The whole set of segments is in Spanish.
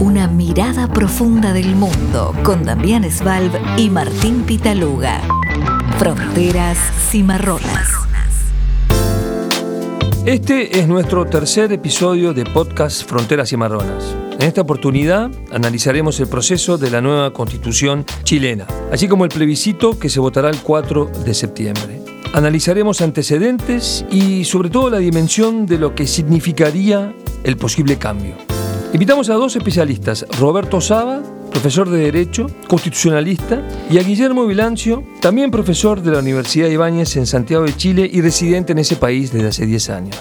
Una mirada profunda del mundo con Damián Svalb y Martín Pitaluga. Fronteras cimarronas. Este es nuestro tercer episodio de podcast Fronteras Cimarronas. En esta oportunidad analizaremos el proceso de la nueva constitución chilena, así como el plebiscito que se votará el 4 de septiembre. Analizaremos antecedentes y sobre todo la dimensión de lo que significaría el posible cambio. Invitamos a dos especialistas, Roberto Saba, profesor de Derecho, constitucionalista, y a Guillermo Vilancio, también profesor de la Universidad de Ibáñez en Santiago de Chile y residente en ese país desde hace 10 años.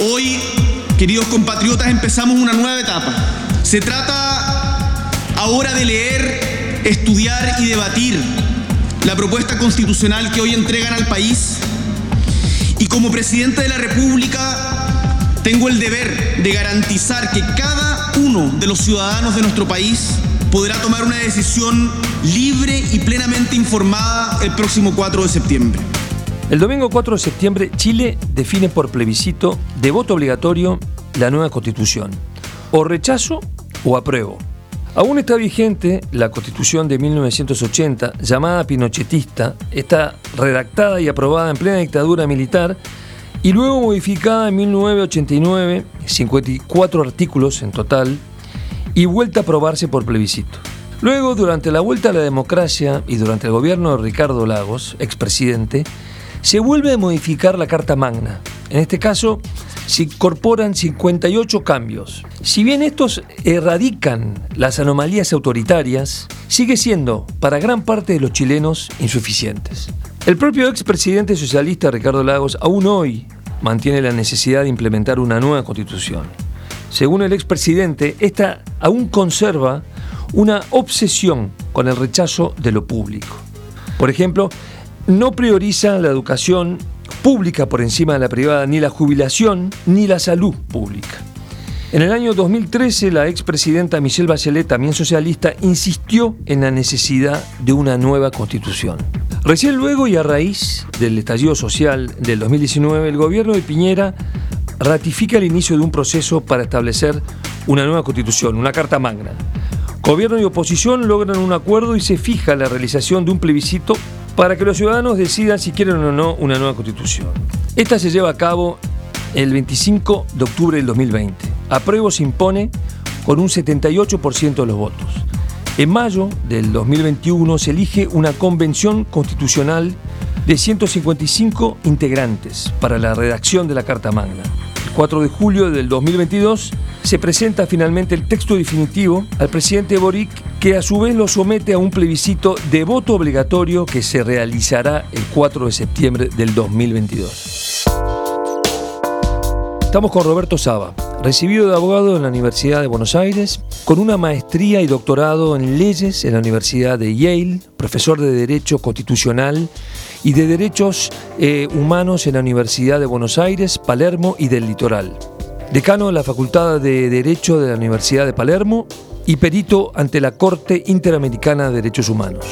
Hoy, queridos compatriotas, empezamos una nueva etapa. Se trata ahora de leer, estudiar y debatir la propuesta constitucional que hoy entregan al país. Y como presidente de la República, tengo el deber de garantizar que cada uno de los ciudadanos de nuestro país podrá tomar una decisión libre y plenamente informada el próximo 4 de septiembre. El domingo 4 de septiembre, Chile define por plebiscito de voto obligatorio la nueva constitución. O rechazo o apruebo. Aún está vigente la constitución de 1980, llamada pinochetista, está redactada y aprobada en plena dictadura militar y luego modificada en 1989, 54 artículos en total, y vuelta a aprobarse por plebiscito. Luego, durante la vuelta a la democracia y durante el gobierno de Ricardo Lagos, expresidente, se vuelve a modificar la Carta Magna. En este caso, se incorporan 58 cambios. Si bien estos erradican las anomalías autoritarias, sigue siendo, para gran parte de los chilenos, insuficientes. El propio expresidente socialista Ricardo Lagos aún hoy mantiene la necesidad de implementar una nueva constitución. Según el expresidente, esta aún conserva una obsesión con el rechazo de lo público. Por ejemplo, no prioriza la educación pública por encima de la privada, ni la jubilación, ni la salud pública. En el año 2013, la expresidenta Michelle Bachelet, también socialista, insistió en la necesidad de una nueva constitución. Recién luego y a raíz del estallido social del 2019, el gobierno de Piñera ratifica el inicio de un proceso para establecer una nueva constitución, una carta magna. Gobierno y oposición logran un acuerdo y se fija la realización de un plebiscito para que los ciudadanos decidan si quieren o no una nueva constitución. Esta se lleva a cabo el 25 de octubre del 2020. Apruebo se impone con un 78% de los votos. En mayo del 2021 se elige una convención constitucional de 155 integrantes para la redacción de la Carta Magna. El 4 de julio del 2022 se presenta finalmente el texto definitivo al presidente Boric, que a su vez lo somete a un plebiscito de voto obligatorio que se realizará el 4 de septiembre del 2022. Estamos con Roberto Saba, recibido de abogado en la Universidad de Buenos Aires, con una maestría y doctorado en leyes en la Universidad de Yale, profesor de Derecho Constitucional y de Derechos eh, Humanos en la Universidad de Buenos Aires, Palermo y del Litoral. Decano de la Facultad de Derecho de la Universidad de Palermo y perito ante la Corte Interamericana de Derechos Humanos.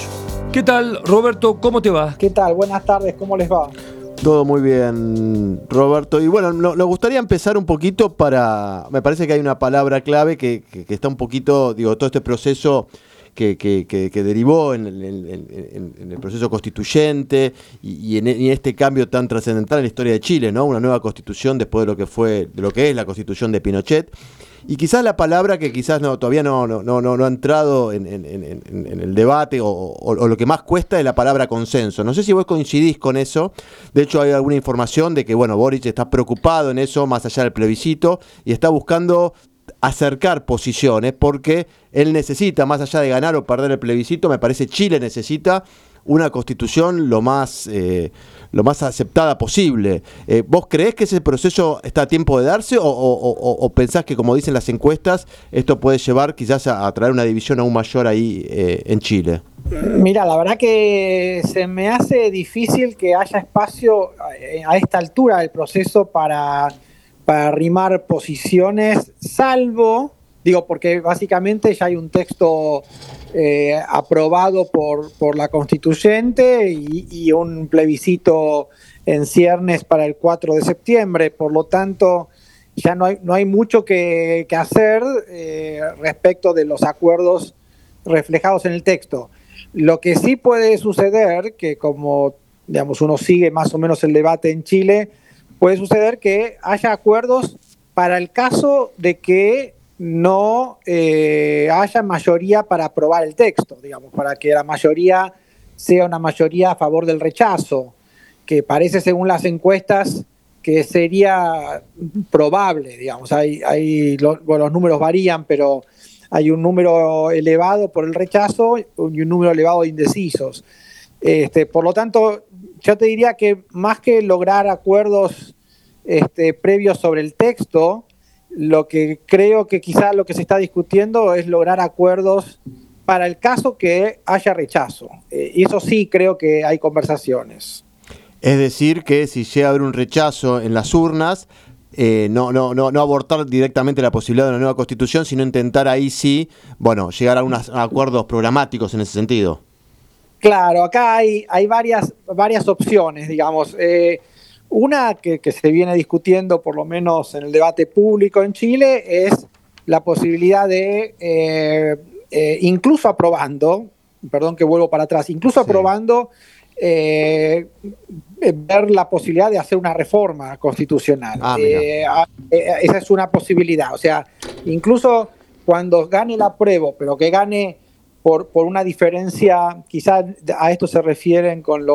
¿Qué tal, Roberto? ¿Cómo te va? ¿Qué tal? Buenas tardes, ¿cómo les va? Todo muy bien, Roberto. Y bueno, nos gustaría empezar un poquito para. Me parece que hay una palabra clave que, está un poquito, digo, todo este proceso que, derivó en, el proceso constituyente y, en, este cambio tan trascendental en la historia de Chile, ¿no? Una nueva constitución después de lo que fue, de lo que es la constitución de Pinochet. Y quizás la palabra que quizás no, todavía no, no, no, no ha entrado en, el debate o, lo que más cuesta es la palabra consenso. No sé si vos coincidís con eso. De hecho, hay alguna información de que, bueno, Boric está preocupado en eso, más allá del plebiscito, y está buscando acercar posiciones porque él necesita, más allá de ganar o perder el plebiscito, me parece Chile necesita una constitución lo más, eh, lo más aceptada posible. Eh, ¿Vos creés que ese proceso está a tiempo de darse o, pensás que, como dicen las encuestas, esto puede llevar quizás a, traer una división aún mayor ahí eh, en Chile? Mira, la verdad que se me hace difícil que haya espacio a esta altura del proceso para, para arrimar posiciones, salvo Digo, porque básicamente ya hay un texto eh, aprobado por, por, la constituyente y, un plebiscito en ciernes para el 4 de septiembre. Por lo tanto, ya no hay, no hay mucho que, hacer eh, respecto de los acuerdos reflejados en el texto. Lo que sí puede suceder, que como digamos, uno sigue más o menos el debate en Chile, puede suceder que haya acuerdos para el caso de que no eh, haya mayoría para aprobar el texto, digamos, para que la mayoría sea una mayoría a favor del rechazo, que parece según las encuestas que sería probable, digamos, hay, los números varían, pero hay un número elevado por el rechazo y un número elevado de indecisos. Este, por lo tanto, yo te diría que más que lograr acuerdos este, previos sobre el texto, lo que creo que quizá lo que se está discutiendo es lograr acuerdos para el caso que haya rechazo. Eh, y eso sí creo que hay conversaciones. Es decir, que si llega a haber un rechazo en las urnas, eh, no, no, no, no abortar directamente la posibilidad de una nueva constitución, sino intentar ahí sí, bueno, llegar a unos acuerdos programáticos en ese sentido. Claro, acá hay, hay varias, varias opciones, digamos. Eh, una que, se viene discutiendo, por lo menos en el debate público en Chile, es la posibilidad de, eh, eh, incluso aprobando, perdón que vuelvo para atrás, incluso aprobando, ver la posibilidad de hacer una reforma constitucional. Ah, esa es una posibilidad. O sea, incluso cuando gane el apruebo, pero que gane por, una diferencia, quizás a esto se refieren con,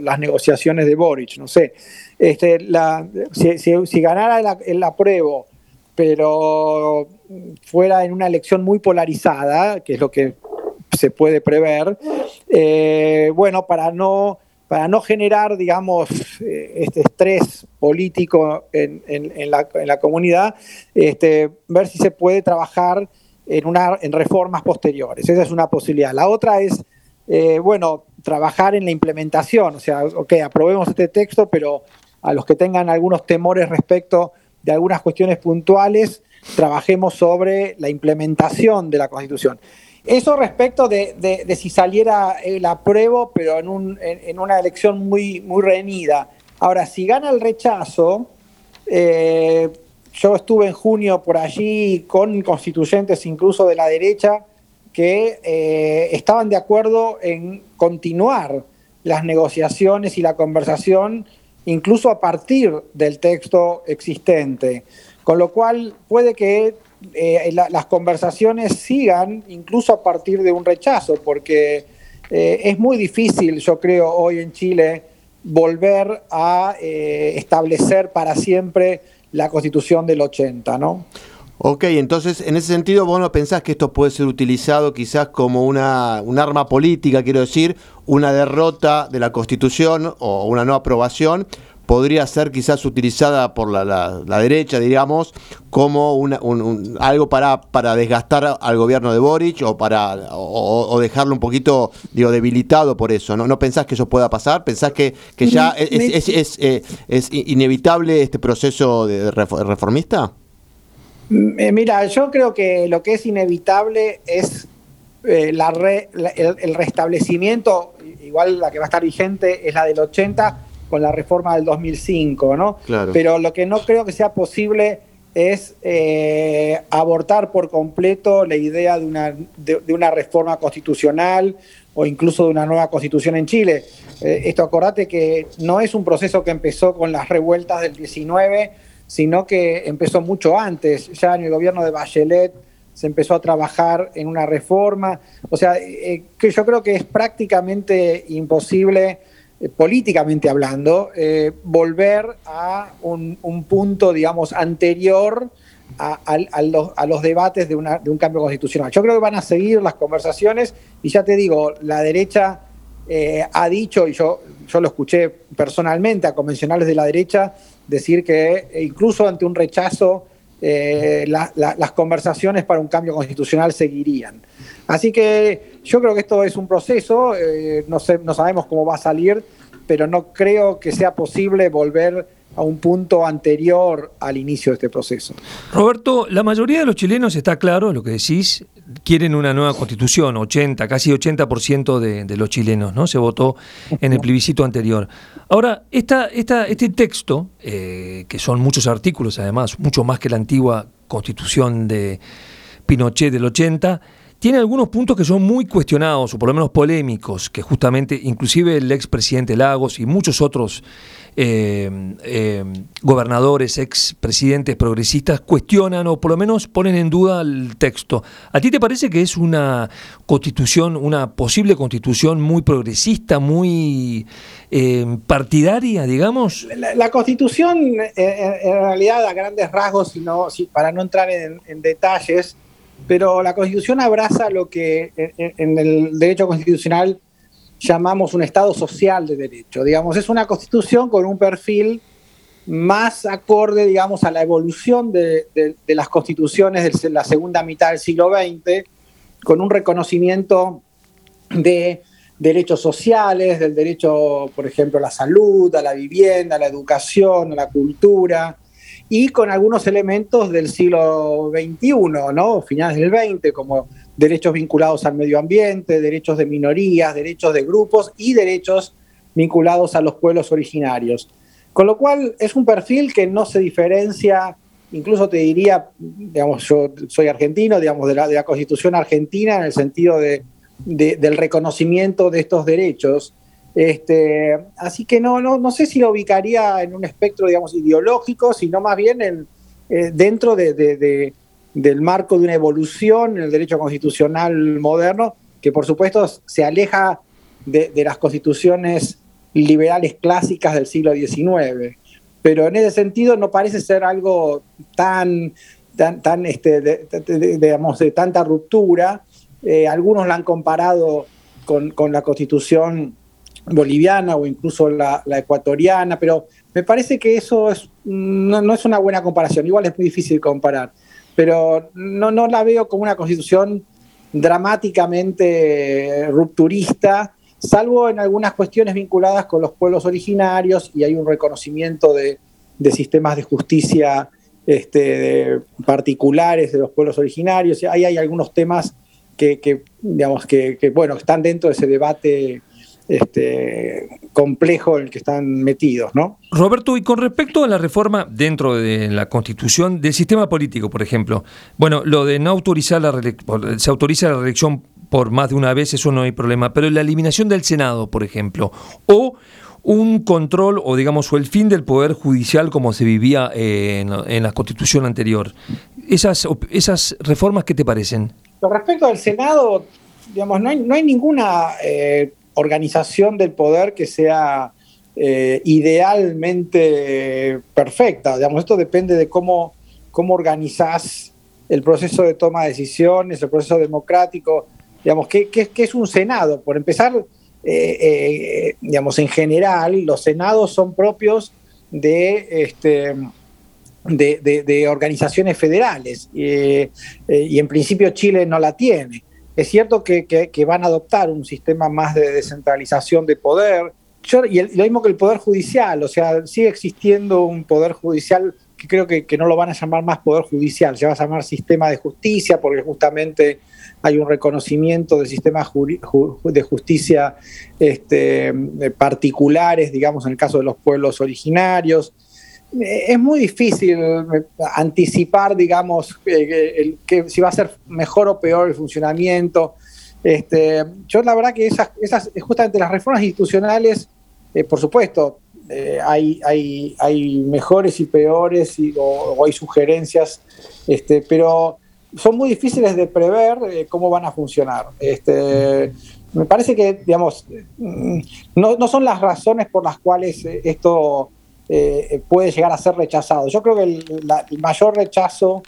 las negociaciones de Boric, no sé. Este, si, ganara el, apruebo, pero fuera en una elección muy polarizada, que es lo que se puede prever, eh, bueno, para no, para no generar, digamos, este estrés político en, la, en la, comunidad, este, ver si se puede trabajar en, una, en reformas posteriores. Esa es una posibilidad. La otra es, eh, bueno, trabajar en la implementación. O sea, ok, aprobemos este texto, pero a los que tengan algunos temores respecto de algunas cuestiones puntuales, trabajemos sobre la implementación de la Constitución. Eso respecto de, si saliera el apruebo, pero en, un, en, una elección muy, muy reñida. Ahora, si gana el rechazo, eh, yo estuve en junio por allí con constituyentes incluso de la derecha que eh, estaban de acuerdo en continuar las negociaciones y la conversación incluso a partir del texto existente. Con lo cual puede que eh, las conversaciones sigan incluso a partir de un rechazo, porque eh, es muy difícil, yo creo, hoy en Chile volver a establecer para siempre la constitución del 80, ¿no? Ok, entonces en ese sentido vos no pensás que esto puede ser utilizado quizás como una, un arma política, quiero decir, una derrota de la constitución o una no aprobación podría ser quizás utilizada por la, derecha, digamos, como un, algo para, para desgastar al gobierno de Boric o para o, dejarlo un poquito digo, debilitado por eso. ¿No, ¿No pensás que eso pueda pasar? ¿Pensás que, que ya es, es, eh, es, inevitable este proceso de reformista? Eh, mira, yo creo que lo que es inevitable es eh, la el, el restablecimiento, igual la que va a estar vigente es la del 80, con la reforma del 2005, ¿no? Pero lo que no creo que sea posible es eh, abortar por completo la idea de una, de, una reforma constitucional o incluso de una nueva constitución en Chile. Eh, esto acordate que no es un proceso que empezó con las revueltas del 19, sino que empezó mucho antes. Ya en el gobierno de Bachelet se empezó a trabajar en una reforma. O sea, eh, que yo creo que es prácticamente imposible eh, políticamente hablando, eh, volver a un, punto, digamos, anterior a, los, debates de, un cambio constitucional. Yo creo que van a seguir las conversaciones y ya te digo, la derecha eh, ha dicho, y yo, yo lo escuché personalmente a convencionales de la derecha, decir que incluso ante un rechazo, las conversaciones para un cambio constitucional seguirían. Así que yo creo que esto es un proceso, eh, no, no sabemos cómo va a salir, pero no creo que sea posible volver a un punto anterior al inicio de este proceso. Roberto, la mayoría de los chilenos está claro lo que decís, quieren una nueva constitución, 80, casi 80% de, de los chilenos, ¿no? Se votó en el plebiscito anterior. Ahora, esta, esta, este texto, eh, que son muchos artículos además, mucho más que la antigua constitución de Pinochet del 80, tiene algunos puntos que son muy cuestionados o por lo menos polémicos, que justamente inclusive el expresidente Lagos y muchos otros eh, eh, gobernadores, expresidentes progresistas cuestionan o por lo menos ponen en duda el texto. ¿A ti te parece que es una constitución, una posible constitución muy progresista, muy eh, partidaria, digamos? La, constitución, en realidad, a grandes rasgos, para no entrar en, detalles, pero la constitución abraza lo que en el derecho constitucional llamamos un Estado social de derecho. Digamos, es una constitución con un perfil más acorde, digamos, a la evolución de, las constituciones de la segunda mitad del siglo XX, con un reconocimiento de derechos sociales, del derecho, por ejemplo, a la salud, a la vivienda, a la educación, a la cultura, y con algunos elementos del siglo XXI, ¿no? Finales del XX, como derechos vinculados al medio ambiente, derechos de minorías, derechos de grupos y derechos vinculados a los pueblos originarios. Con lo cual es un perfil que no se diferencia, incluso te diría, digamos, yo soy argentino, digamos, de la, constitución argentina en el sentido de, del reconocimiento de estos derechos. Este, así que no, no, no sé si lo ubicaría en un espectro, digamos, ideológico, sino más bien en, eh, dentro de del marco de una evolución en el derecho constitucional moderno, que por supuesto se aleja de, las constituciones liberales clásicas del siglo XIX. Pero en ese sentido no parece ser algo tan, tan, este, digamos, de tanta ruptura. Eh, algunos la han comparado con, la constitución boliviana o incluso la, ecuatoriana, pero me parece que eso es, no, no, es una buena comparación. Igual es muy difícil comparar pero no, no la veo como una constitución dramáticamente rupturista, salvo en algunas cuestiones vinculadas con los pueblos originarios y hay un reconocimiento de, sistemas de justicia este, particulares de los pueblos originarios. Ahí hay algunos temas que, digamos, que, bueno, están dentro de ese debate este, complejo en el que están metidos, ¿no? Roberto, y con respecto a la reforma dentro de la Constitución del sistema político, por ejemplo, bueno, lo de no autorizar la se autoriza la reelección por más de una vez, eso no hay problema, pero la eliminación del Senado, por ejemplo, o un control o digamos o el fin del poder judicial como se vivía en, la constitución anterior. Esas, esas reformas, ¿qué te parecen? Con respecto al Senado, digamos, no hay, no hay ninguna eh, organización del poder que sea eh, idealmente perfecta. Digamos, esto depende de cómo, cómo organizás el proceso de toma de decisiones, el proceso democrático. Digamos, ¿qué, es un Senado? Por empezar, eh, eh, digamos, en general, los senados son propios de, este, de, organizaciones federales y en principio Chile no la tiene. Es cierto que, van a adoptar un sistema más de descentralización de poder, y lo mismo que el poder judicial, o sea, sigue existiendo un poder judicial que creo que, no lo van a llamar más poder judicial, se va a llamar sistema de justicia, porque justamente hay un reconocimiento de sistemas de justicia este, particulares, digamos, en el caso de los pueblos originarios. Eh, es muy difícil eh, anticipar, digamos, eh, que si va a ser mejor o peor el funcionamiento. Este, yo la verdad que esas, esas justamente las reformas institucionales, por supuesto, hay, hay, hay, mejores y peores o, hay sugerencias, este, pero son muy difíciles de prever cómo van a funcionar. Este, me parece que, digamos, mm, no, no, son las razones por las cuales esto eh, puede llegar a ser rechazado. Yo creo que el, mayor rechazo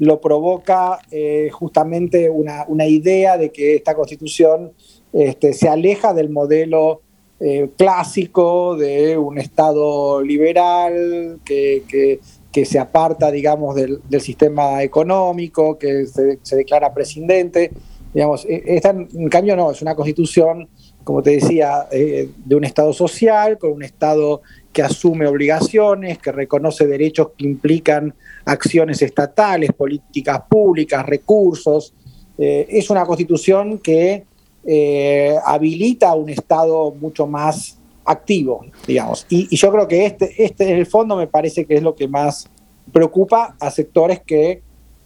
lo provoca eh, justamente una, idea de que esta constitución este, se aleja del modelo eh, clásico de un Estado liberal que, se aparta, digamos, del, sistema económico, que se, declara presidente. Digamos, e, en cambio, no, es una constitución, como te decía, de un Estado social, con un Estado que asume obligaciones, que reconoce derechos que implican acciones estatales, políticas públicas, recursos, eh, es una constitución que eh, habilita un Estado mucho más activo, digamos. Y, yo creo que este, este en el fondo me parece que es lo que más preocupa a sectores que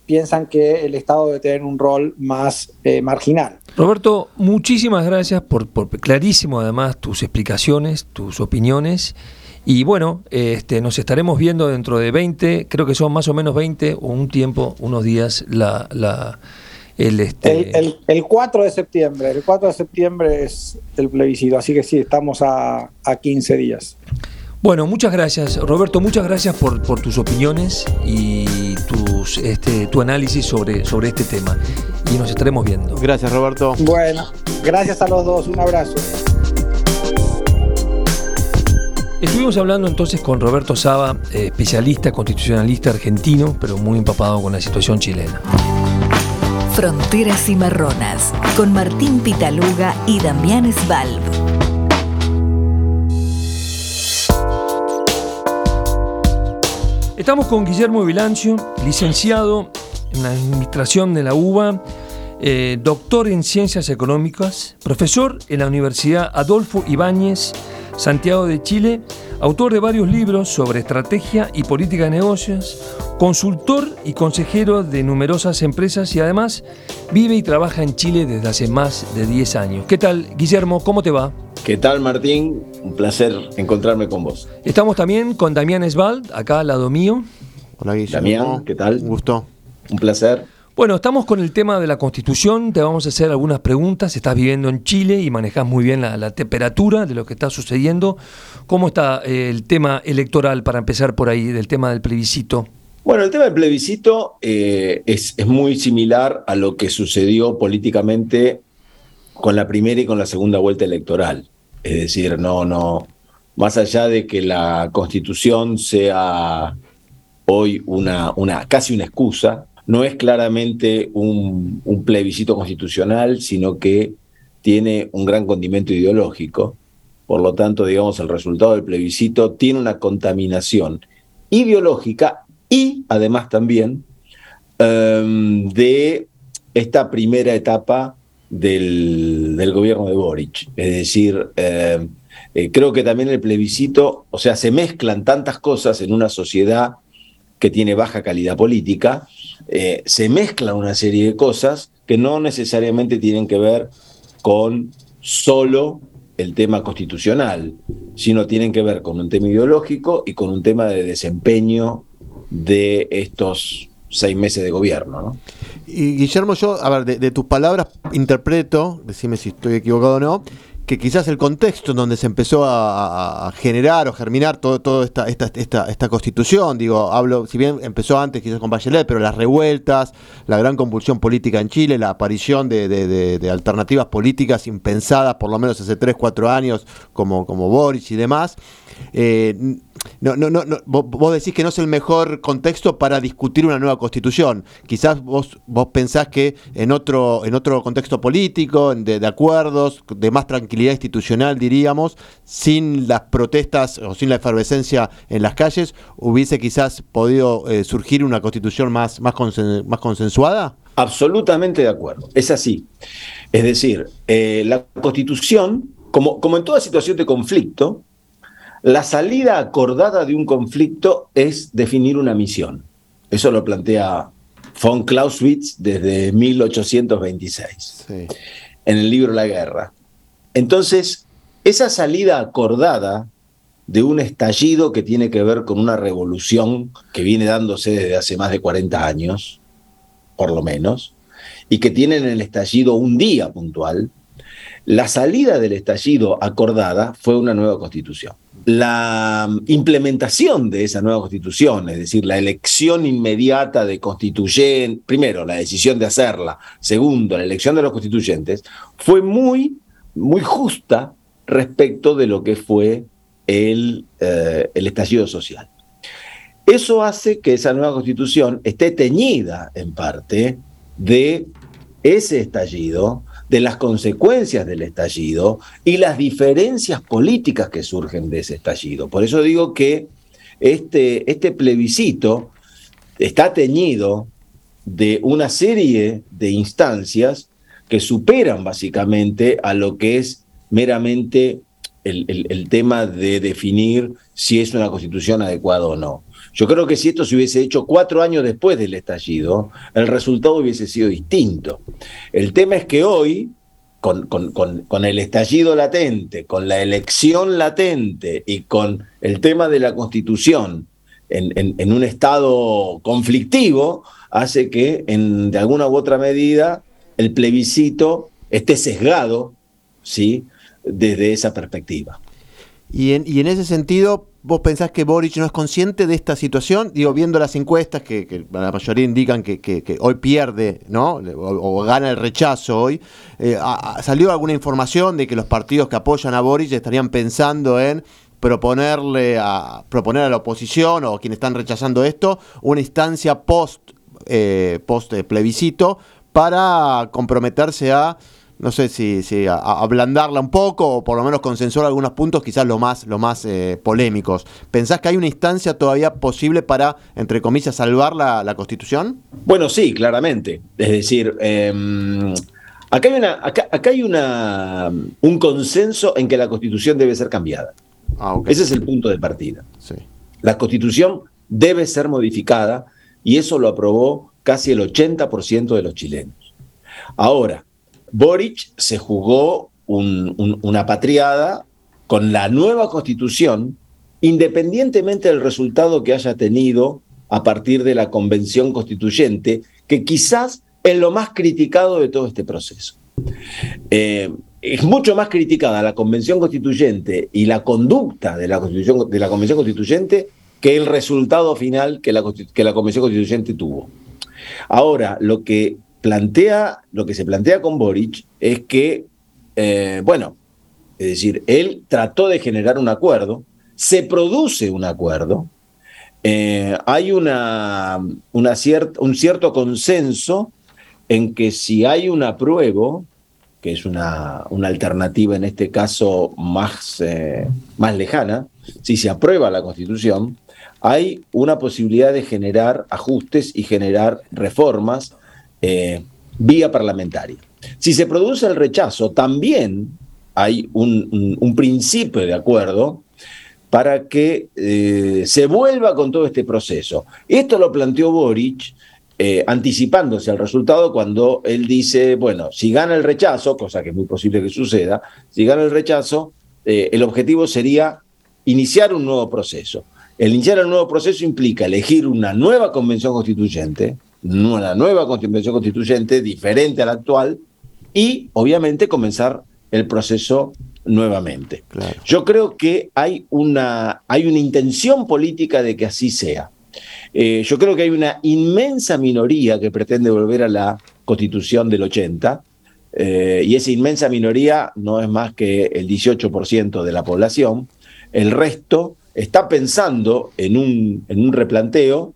piensan que el Estado debe tener un rol más eh, marginal. Roberto, muchísimas gracias por, por, clarísimo además tus explicaciones, tus opiniones. Y bueno, este, nos estaremos viendo dentro de 20, creo que son más o menos 20 o un tiempo, unos días, la, la el, este... el, 4 de septiembre. El 4 de septiembre es el plebiscito, así que sí, estamos a, a 15 días. Bueno, muchas gracias, Roberto, muchas gracias por, por tus opiniones y tus, este, tu análisis sobre, sobre este tema. Y nos estaremos viendo. Gracias, Roberto. Bueno, gracias a los dos, un abrazo. Estuvimos hablando entonces con Roberto Saba, eh, especialista constitucionalista argentino, pero muy empapado con la situación chilena. Fronteras y Marronas, con Martín Pitaluga y Damián Svalb. Estamos con Guillermo Vilancio, licenciado en la Administración de la UBA, eh, doctor en Ciencias Económicas, profesor en la Universidad Adolfo Ibáñez, Santiago de Chile, autor de varios libros sobre estrategia y política de negocios, consultor y consejero de numerosas empresas y además vive y trabaja en Chile desde hace más de 10 años. ¿Qué tal, Guillermo? ¿Cómo te va? ¿Qué tal, Martín? Un placer encontrarme con vos. Estamos también con Damián Esbald, acá al lado mío. Hola, Guillermo. Damián, ¿qué tal? Un gusto. Un placer. Bueno, estamos con el tema de la constitución, te vamos a hacer algunas preguntas, estás viviendo en Chile y manejas muy bien la, temperatura de lo que está sucediendo. ¿Cómo está eh, el tema electoral, para empezar por ahí, del tema del plebiscito? Bueno, el tema del plebiscito eh, es, es muy similar a lo que sucedió políticamente con la primera y con la segunda vuelta electoral. Es decir, no, no, más allá de que la constitución sea hoy una, una casi una excusa, no es claramente un, plebiscito constitucional, sino que tiene un gran condimento ideológico. Por lo tanto, digamos, el resultado del plebiscito tiene una contaminación ideológica y además también um, de esta primera etapa del, gobierno de Boric. Es decir, eh, eh, creo que también el plebiscito, o sea, se mezclan tantas cosas en una sociedad que tiene baja calidad política, eh, se mezclan una serie de cosas que no necesariamente tienen que ver con solo el tema constitucional, sino tienen que ver con un tema ideológico y con un tema de desempeño de estos seis meses de gobierno. ¿no? Y Guillermo, yo, a ver, de, tus palabras interpreto, decime si estoy equivocado o no, que quizás el contexto en donde se empezó a, generar o germinar toda todo esta, esta, esta, esta, constitución, digo, hablo, si bien empezó antes quizás con Bachelet, pero las revueltas, la gran convulsión política en Chile, la aparición de, alternativas políticas impensadas por lo menos hace 3, 4 años, como, como Boris y demás, eh, no, no, no, vos, decís que no es el mejor contexto para discutir una nueva constitución. Quizás vos, vos pensás que en otro, en otro contexto político, de, acuerdos, de más tranquilidad institucional, diríamos, sin las protestas o sin la efervescencia en las calles, hubiese quizás podido eh, surgir una constitución más, más, más consensuada. Absolutamente de acuerdo, es así. Es decir, eh, la constitución, como, como en toda situación de conflicto, la salida acordada de un conflicto es definir una misión. Eso lo plantea von Clausewitz desde 1826, en el libro La Guerra. Entonces, esa salida acordada de un estallido que tiene que ver con una revolución que viene dándose desde hace más de 40 años, por lo menos, y que tiene en el estallido un día puntual, la salida del estallido acordada fue una nueva constitución la implementación de esa nueva constitución, es decir, la elección inmediata de constituyentes, primero, la decisión de hacerla, segundo, la elección de los constituyentes, fue muy, muy justa respecto de lo que fue el, eh, el estallido social. Eso hace que esa nueva constitución esté teñida en parte de ese estallido, de las consecuencias del estallido y las diferencias políticas que surgen de ese estallido. Por eso digo que este, este plebiscito está teñido de una serie de instancias que superan básicamente a lo que es meramente el, tema de definir si es una constitución adecuada o no. Yo creo que si esto se hubiese hecho cuatro años después del estallido, el resultado hubiese sido distinto. El tema es que hoy, con, el estallido latente, con la elección latente y con el tema de la constitución en, un estado conflictivo, hace que en, de alguna u otra medida el plebiscito esté sesgado, ¿sí? desde esa perspectiva. Y en ese sentido, ¿vos pensás que Boric no es consciente de esta situación? Digo, viendo las encuestas que, la mayoría indican que, hoy pierde, ¿no? O, gana el rechazo hoy. Eh, ¿Salió alguna información de que los partidos que apoyan a Boric estarían pensando en proponerle a proponer a la oposición o a quienes están rechazando esto una instancia post eh, post plebiscito para comprometerse a no sé si, si ablandarla un poco o por lo menos consensuar algunos puntos, quizás los más, más eh, polémicos. ¿Pensás que hay una instancia todavía posible para, entre comillas, salvar la, Constitución? Bueno, sí, claramente. Es decir, em, acá hay, una, acá, hay una, un consenso en que la Constitución debe ser cambiada. Ah, Ese es el punto de partida. La Constitución debe ser modificada y eso lo aprobó casi el 80% de los chilenos. Ahora, Boric se jugó una patriada con la nueva constitución, independientemente del resultado que haya tenido a partir de la convención constituyente, que quizás es lo más criticado de todo este proceso. Eh, es mucho más criticada la convención constituyente y la conducta de la, constitución, de la convención constituyente que el resultado final que la, que la convención constituyente tuvo. Ahora, lo que plantea, lo que se plantea con Boric es que, eh, bueno, es decir, él trató de generar un acuerdo, se produce un acuerdo, eh, hay una, un cierto consenso en que si hay un apruebo, que es una, una alternativa en este caso más, eh, más lejana, si se aprueba la constitución, hay una posibilidad de generar ajustes y generar reformas eh, vía parlamentaria. Si se produce el rechazo, también hay un, principio de acuerdo para que eh, se vuelva con todo este proceso. Esto lo planteó Boric eh, anticipándose al resultado cuando él dice, bueno, si gana el rechazo, cosa que es muy posible que suceda, si gana el rechazo, el objetivo sería iniciar un nuevo proceso. El iniciar el nuevo proceso implica elegir una nueva convención constituyente, una nueva constitución constituyente diferente a la actual y obviamente comenzar el proceso nuevamente. Yo creo que hay una, hay una intención política de que así sea. Eh, yo creo que hay una inmensa minoría que pretende volver a la constitución del 80, eh, y esa inmensa minoría no es más que el 18% de la población. El resto está pensando en un, en un replanteo.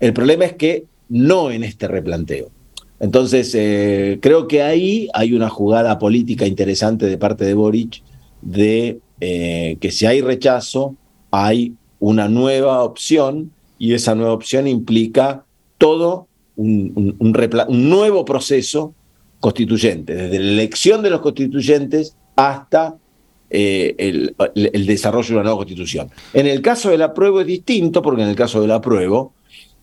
El problema es que no en este replanteo. Entonces, eh, creo que ahí hay una jugada política interesante de parte de Boric de eh, que si hay rechazo, hay una nueva opción y esa nueva opción implica todo un, nuevo proceso constituyente, desde la elección de los constituyentes hasta eh, el, el, desarrollo de una nueva constitución. En el caso del apruebo es distinto, porque en el caso del apruebo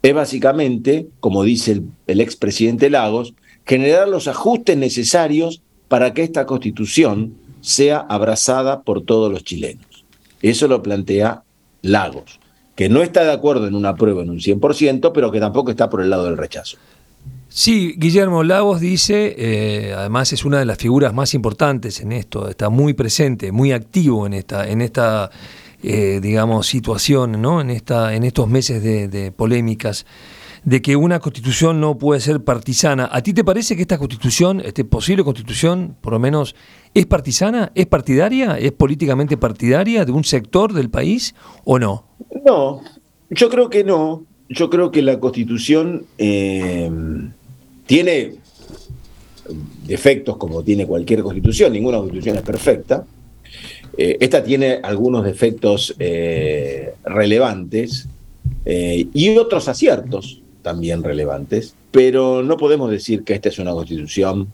es básicamente, como dice el, expresidente Lagos, generar los ajustes necesarios para que esta constitución sea abrazada por todos los chilenos. Eso lo plantea Lagos, que no está de acuerdo en una prueba en un 100%, pero que tampoco está por el lado del rechazo. Sí, Guillermo Lagos dice, eh, además es una de las figuras más importantes en esto, está muy presente, muy activo en esta, en esta eh, digamos, situación ¿no? en, esta, en estos meses de, polémicas de que una constitución no puede ser partisana. ¿A ti te parece que esta constitución, esta posible constitución, por lo menos, es partisana, es partidaria, es políticamente partidaria de un sector del país o no? No, yo creo que no. Yo creo que la constitución eh, tiene defectos como tiene cualquier constitución, ninguna constitución es perfecta, eh, esta tiene algunos defectos eh, relevantes eh, y otros aciertos. también relevantes, pero no podemos decir que esta es una constitución,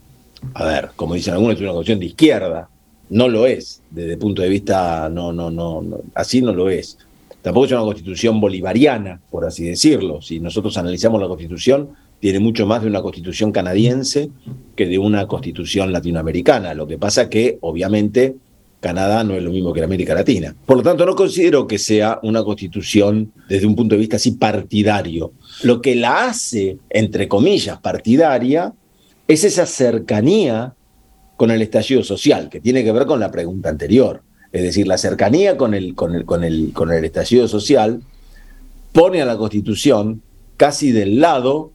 a ver, como dicen algunos, es una constitución de izquierda. No lo es, desde el punto de vista, no, no, no, no así no lo es. Tampoco es una constitución bolivariana, por así decirlo. Si nosotros analizamos la constitución, tiene mucho más de una constitución canadiense que de una constitución latinoamericana. Lo que pasa que, obviamente, Canadá no es lo mismo que la América Latina. Por lo tanto, no considero que sea una constitución desde un punto de vista así partidario. Lo que la hace, entre comillas, partidaria, es esa cercanía con el estallido social, que tiene que ver con la pregunta anterior. Es decir, la cercanía con el, con el, con el, con el estallido social pone a la Constitución casi del lado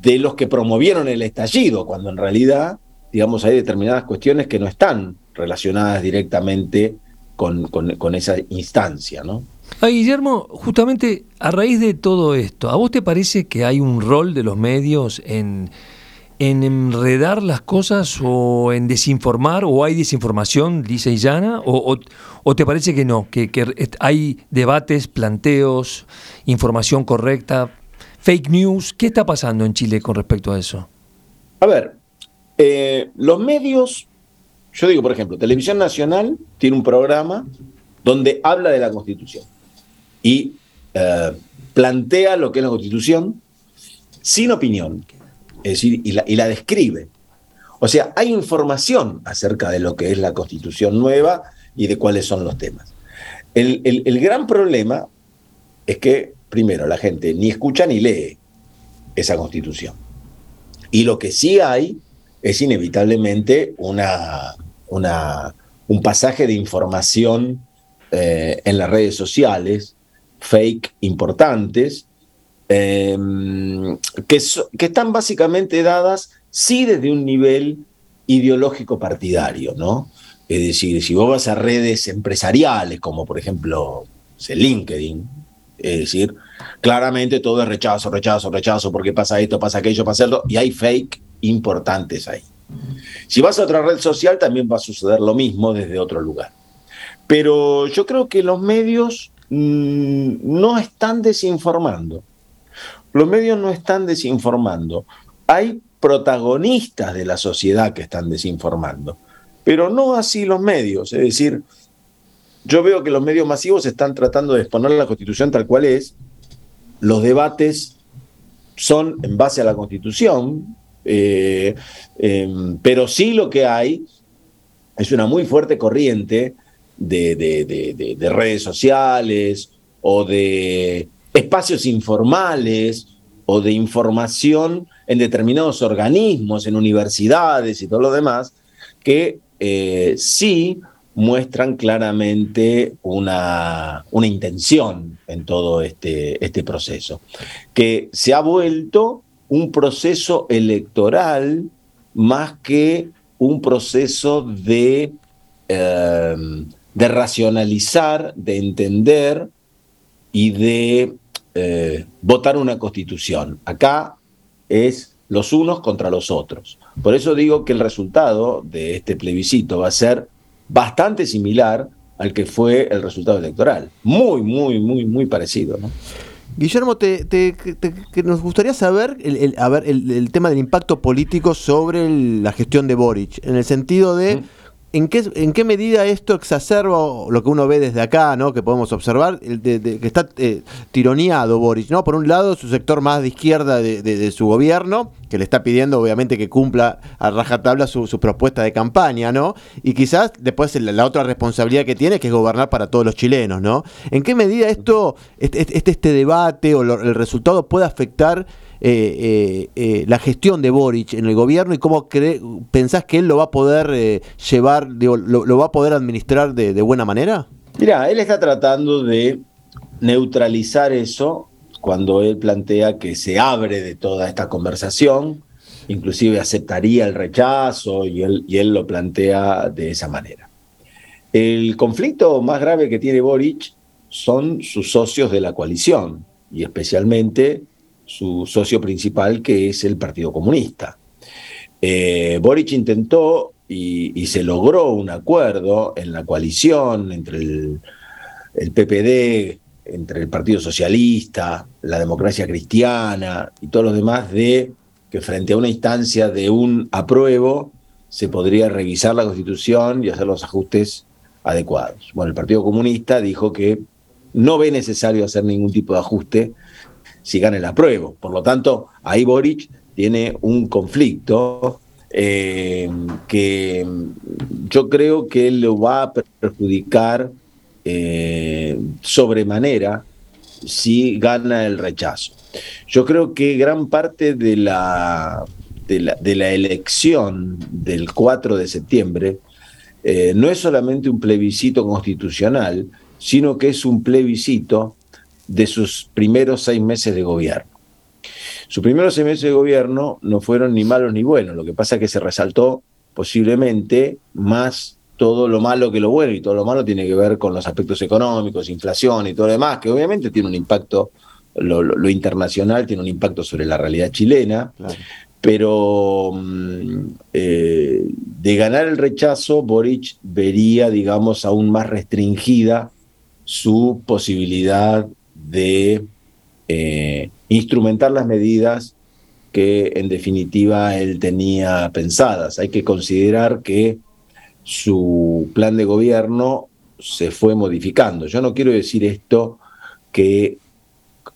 de los que promovieron el estallido, cuando en realidad, digamos, hay determinadas cuestiones que no están relacionadas directamente con, con, esa instancia, ¿no? Ah, Guillermo, justamente a raíz de todo esto, ¿a vos te parece que hay un rol de los medios en, en enredar las cosas o en desinformar o hay desinformación, dice y o, o, te parece que no, que, que hay debates, planteos, información correcta? fake news. ¿Qué está pasando en Chile con respecto a eso? A ver, eh, los medios, yo digo, por ejemplo, Televisión Nacional tiene un programa donde habla de la Constitución y eh, plantea lo que es la Constitución sin opinión, es decir, y la, describe. O sea, hay información acerca de lo que es la Constitución nueva y de cuáles son los temas. el gran problema es que primero, la gente ni escucha ni lee esa constitución. Y lo que sí hay es inevitablemente una, una un pasaje de información eh, en las redes sociales, fake importantes, em, que, que, están básicamente dadas, sí, desde un nivel ideológico partidario, ¿no? Es decir, si vos vas a redes empresariales, como por ejemplo LinkedIn, es decir, claramente todo es rechazo, rechazo, rechazo, porque pasa esto, pasa aquello, pasa esto, y hay fake importantes ahí. Si vas a otra red social, también va a suceder lo mismo desde otro lugar. Pero yo creo que los medios mm, no están desinformando. Los medios no están desinformando. Hay protagonistas de la sociedad que están desinformando, pero no así los medios. Es decir, yo veo que los medios masivos están tratando de exponer la constitución tal cual es. Los debates son en base a la constitución, eh, em, pero sí lo que hay es una muy fuerte corriente de, de, redes sociales o de espacios informales o de información en determinados organismos, en universidades y todo lo demás, que eh, sí muestran claramente una, una intención en todo este, este proceso, que se ha vuelto un proceso electoral más que un proceso de, eh, de racionalizar, de entender y de eh, votar una constitución. Acá es los unos contra los otros. Por eso digo que el resultado de este plebiscito va a ser bastante similar al que fue el resultado electoral. Muy, muy, muy, muy parecido. ¿no? Guillermo, te, nos gustaría saber, el, a ver, el, tema del impacto político sobre la gestión de Boric, en el sentido de... ¿En qué, ¿En qué medida esto exacerba lo que uno ve desde acá, ¿no? que podemos observar, que está eh, tironeado Boris? ¿no? Por un lado, su sector más de izquierda de, su gobierno, que le está pidiendo obviamente que cumpla a rajatabla su, su propuesta de campaña, ¿no? y quizás después la, otra responsabilidad que tiene, que es gobernar para todos los chilenos. ¿no? ¿En qué medida esto, este, este, este debate o el resultado puede afectar eh, eh, eh, la gestión de Boric en el gobierno y cómo pensás que él lo va a poder llevar, lo, va a poder administrar de, buena manera? Mira, él está tratando de neutralizar eso cuando él plantea que se abre de toda esta conversación, inclusive aceptaría el rechazo y él, y él lo plantea de esa manera. El conflicto más grave que tiene Boric son sus socios de la coalición y especialmente su socio principal, que es el Partido Comunista. Eh, Boric intentó y, se logró un acuerdo en la coalición entre el, PPD entre el Partido Socialista, la democracia cristiana y todos los demás de que frente a una instancia de un apruebo se podría revisar la constitución y hacer los ajustes adecuados. Bueno, el Partido Comunista dijo que no ve necesario hacer ningún tipo de ajuste si gana el apruebo. Por lo tanto, ahí Boric tiene un conflicto eh, que yo creo que lo va a perjudicar eh, sobremanera si gana el rechazo. Yo creo que gran parte de la, de la, elección del 4 de septiembre eh, no es solamente un plebiscito constitucional, sino que es un plebiscito de sus primeros seis meses de gobierno. Sus primeros seis meses de gobierno no fueron ni malos ni buenos, lo que pasa es que se resaltó posiblemente más todo lo malo que lo bueno, y todo lo malo tiene que ver con los aspectos económicos, inflación y todo lo demás, que obviamente tiene un impacto, lo, internacional tiene un impacto sobre la realidad chilena, pero mm, eh, de ganar el rechazo, Boric vería, digamos, aún más restringida su posibilidad de eh, instrumentar las medidas que en definitiva él tenía pensadas. Hay que considerar que su plan de gobierno se fue modificando. Yo no quiero decir esto que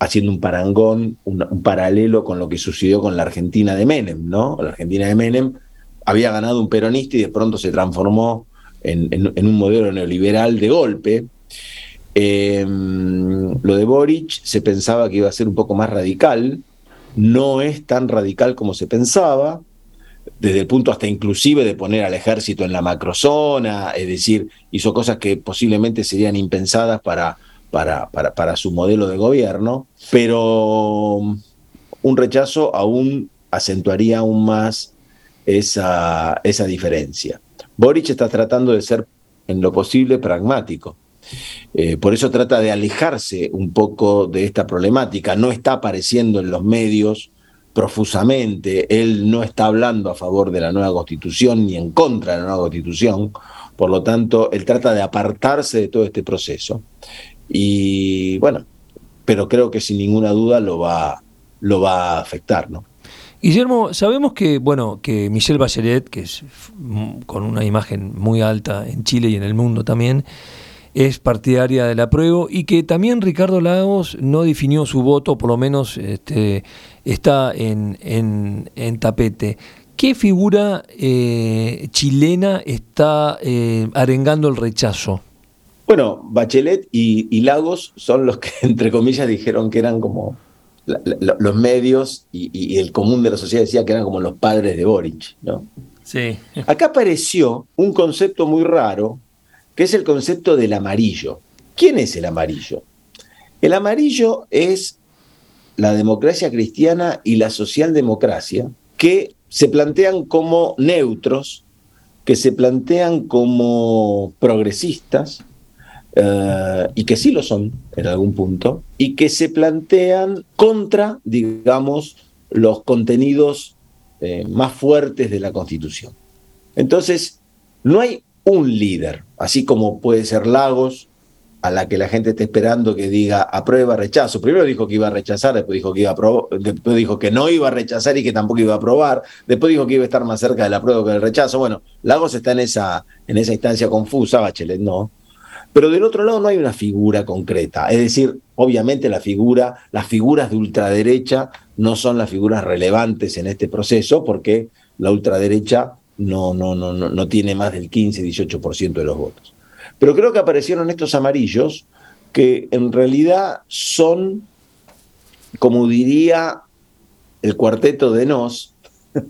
haciendo un parangón, un, paralelo con lo que sucedió con la Argentina de Menem, ¿no? La Argentina de Menem había ganado un peronista y de pronto se transformó en, un modelo neoliberal de golpe. Em, lo de Boric se pensaba que iba a ser un poco más radical, no es tan radical como se pensaba, desde el punto hasta inclusive de poner al ejército en la macrozona, es decir, hizo cosas que posiblemente serían impensadas para, para, para, su modelo de gobierno, pero un rechazo aún acentuaría aún más esa, esa diferencia. Boric está tratando de ser en lo posible pragmático. Eh, por eso trata de alejarse un poco de esta problemática. No está apareciendo en los medios profusamente, él no está hablando a favor de la nueva constitución ni en contra de la nueva constitución, por lo tanto, él trata de apartarse de todo este proceso. Y bueno, pero creo que sin ninguna duda lo va, lo va a afectar, ¿no? Guillermo, sabemos que, bueno, que Michelle Bachelet, que es con una imagen muy alta en Chile y en el mundo también, es partidaria del apruebo y que también Ricardo Lagos no definió su voto, por lo menos este, está en, en, tapete. ¿Qué figura eh, chilena está eh, arengando el rechazo? Bueno, Bachelet y, Lagos son los que, entre comillas, dijeron que eran como los medios y, y, el común de la sociedad decía que eran como los padres de Boric, ¿no? Sí. Acá apareció un concepto muy raro que es el concepto del amarillo. ¿Quién es el amarillo? El amarillo es la democracia cristiana y la socialdemocracia que se plantean como neutros, que se plantean como progresistas, eh, y que sí lo son en algún punto, y que se plantean contra, digamos, los contenidos eh, más fuertes de la Constitución. Entonces, no hay un líder, así como puede ser Lagos, a la que la gente está esperando que diga aprueba, rechazo. Primero dijo que iba a rechazar, después dijo que iba a después dijo que no iba a rechazar y que tampoco iba a aprobar, después dijo que iba a estar más cerca del apruebo que del rechazo. Bueno, Lagos está en esa, en esa instancia confusa, Bachelet no. Pero del otro lado no hay una figura concreta. Es decir, obviamente la figura, las figuras de ultraderecha no son las figuras relevantes en este proceso porque la ultraderecha no, no, no, no, no tiene más del 15-18% de los votos. Pero creo que aparecieron estos amarillos que en realidad son, como diría el cuarteto de Nos,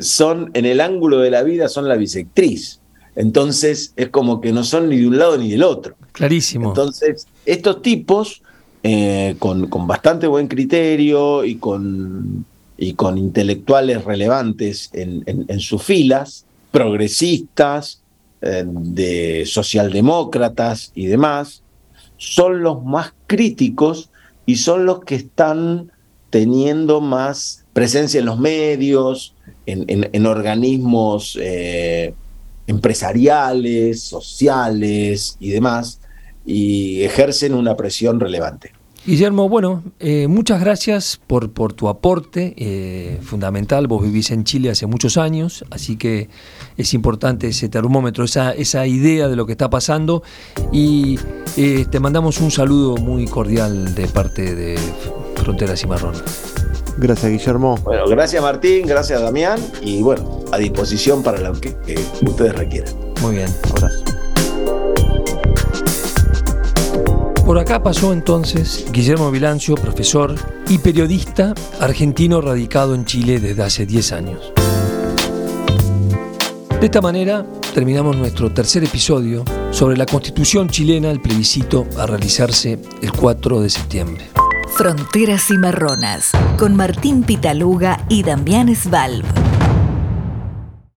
son en el ángulo de la vida, son la bisectriz. Entonces es como que no son ni de un lado ni del otro. Clarísimo. Entonces, estos tipos, eh, con, con, bastante buen criterio y con y con intelectuales relevantes en, sus filas, progresistas, eh, de socialdemócratas y demás, son los más críticos y son los que están teniendo más presencia en los medios, en, organismos eh, empresariales, sociales y demás, y ejercen una presión relevante. Guillermo, bueno, eh, muchas gracias por, por tu aporte eh, fundamental. Vos vivís en Chile hace muchos años, así que es importante ese termómetro, esa, esa idea de lo que está pasando. Y eh, te mandamos un saludo muy cordial de parte de Fronteras y Marrón. Gracias, Guillermo. Bueno, gracias Martín, gracias Damián y bueno, a disposición para lo que, que ustedes requieran. Muy bien. Abrazo. Por acá pasó entonces Guillermo Vilancio, profesor y periodista argentino radicado en Chile desde hace 10 años. De esta manera terminamos nuestro tercer episodio sobre la constitución chilena, el plebiscito a realizarse el 4 de septiembre. Fronteras y Marronas, con Martín Pitaluga y Damián Svalb.